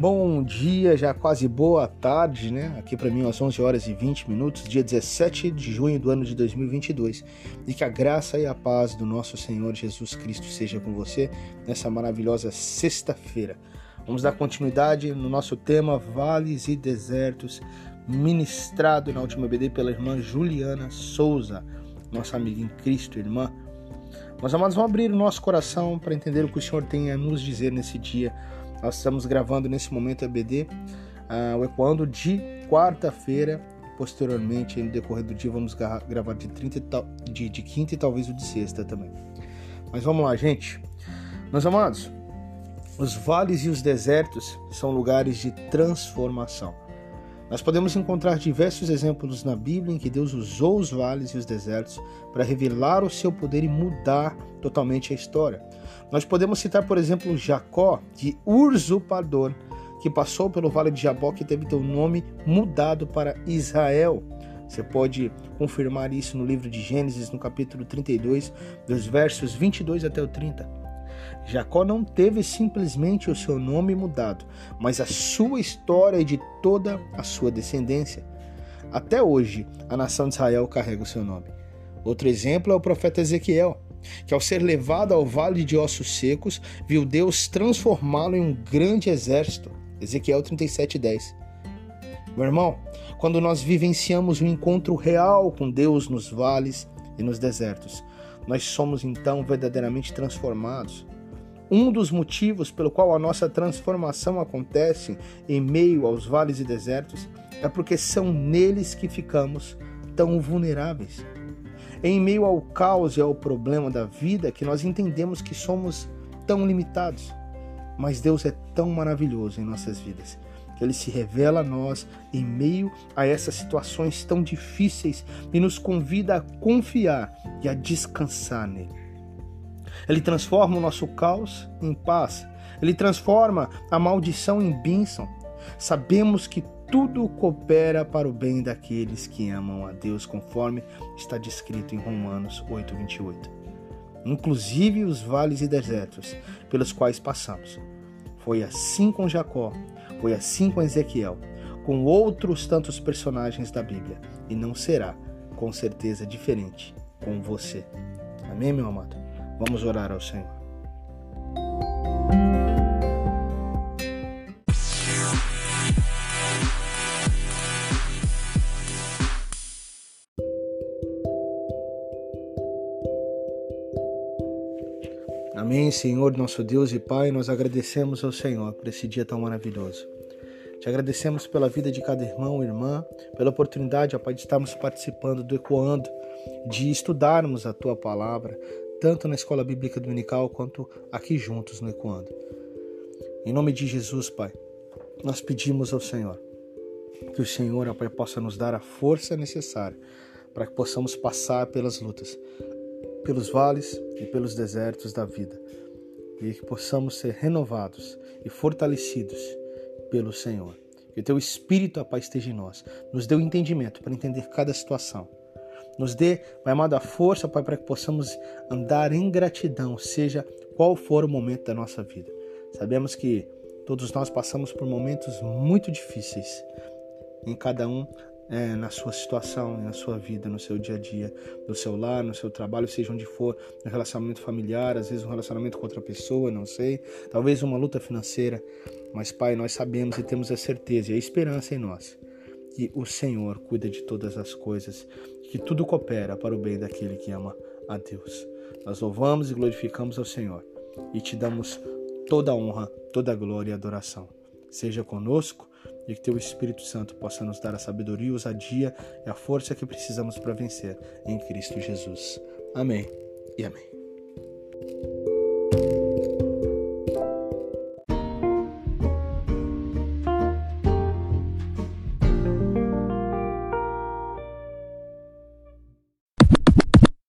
Bom dia, já quase boa tarde, né? Aqui para mim às 11 horas e 20 minutos, dia 17 de junho do ano de 2022. E que a graça e a paz do nosso Senhor Jesus Cristo seja com você nessa maravilhosa sexta-feira. Vamos dar continuidade no nosso tema Vales e Desertos, ministrado na última BD pela irmã Juliana Souza, nossa amiga em Cristo, irmã. Nós amados, vamos abrir o nosso coração para entender o que o Senhor tem a nos dizer nesse dia nós estamos gravando nesse momento a BD, uh, ah, o Ecoando de quarta-feira. Posteriormente, no decorrer do dia, vamos gravar de, 30 de, de quinta e talvez o de sexta também. Mas vamos lá, gente. Meus amados, os vales e os desertos são lugares de transformação. Nós podemos encontrar diversos exemplos na Bíblia em que Deus usou os vales e os desertos para revelar o seu poder e mudar totalmente a história. Nós podemos citar, por exemplo, Jacó de Usurpador, que passou pelo vale de Jabó, que teve seu nome mudado para Israel. Você pode confirmar isso no livro de Gênesis, no capítulo 32, dos versos 22 até o 30. Jacó não teve simplesmente o seu nome mudado, mas a sua história e de toda a sua descendência. Até hoje, a nação de Israel carrega o seu nome. Outro exemplo é o profeta Ezequiel, que ao ser levado ao vale de ossos secos, viu Deus transformá-lo em um grande exército. Ezequiel 37:10. Meu irmão, quando nós vivenciamos um encontro real com Deus nos vales e nos desertos, nós somos então verdadeiramente transformados. Um dos motivos pelo qual a nossa transformação acontece em meio aos vales e desertos é porque são neles que ficamos tão vulneráveis. Em meio ao caos e ao problema da vida que nós entendemos que somos tão limitados. Mas Deus é tão maravilhoso em nossas vidas ele se revela a nós em meio a essas situações tão difíceis e nos convida a confiar e a descansar nele. Ele transforma o nosso caos em paz. Ele transforma a maldição em bênção. Sabemos que tudo coopera para o bem daqueles que amam a Deus, conforme está descrito em Romanos 8:28. Inclusive os vales e desertos pelos quais passamos. Foi assim com Jacó, foi assim com Ezequiel, com outros tantos personagens da Bíblia, e não será, com certeza, diferente com você. Amém, meu amado? Vamos orar ao Senhor. Amém, Senhor, nosso Deus e Pai, nós agradecemos ao Senhor por esse dia tão maravilhoso. Te agradecemos pela vida de cada irmão e irmã, pela oportunidade, ó Pai, de estarmos participando do Ecoando, de estudarmos a Tua palavra, tanto na escola bíblica dominical quanto aqui juntos no Ecoando. Em nome de Jesus, Pai, nós pedimos ao Senhor que o Senhor, Pai, possa nos dar a força necessária para que possamos passar pelas lutas, pelos vales e pelos desertos da vida, e que possamos ser renovados e fortalecidos pelo Senhor. Que o teu Espírito, Pai, esteja em nós, nos dê o entendimento para entender cada situação nos dê, Pai amado, a força, Pai, para que possamos andar em gratidão, seja qual for o momento da nossa vida. Sabemos que todos nós passamos por momentos muito difíceis, em cada um é, na sua situação, na sua vida, no seu dia a dia, no seu lar, no seu trabalho, seja onde for, no relacionamento familiar, às vezes um relacionamento com outra pessoa, não sei, talvez uma luta financeira. Mas, Pai, nós sabemos e temos a certeza e a esperança em nós que o Senhor cuida de todas as coisas, que tudo coopera para o bem daquele que ama a Deus. Nós louvamos e glorificamos ao Senhor e te damos toda a honra, toda a glória e adoração. Seja conosco e que teu Espírito Santo possa nos dar a sabedoria, a ousadia e a força que precisamos para vencer em Cristo Jesus. Amém e amém.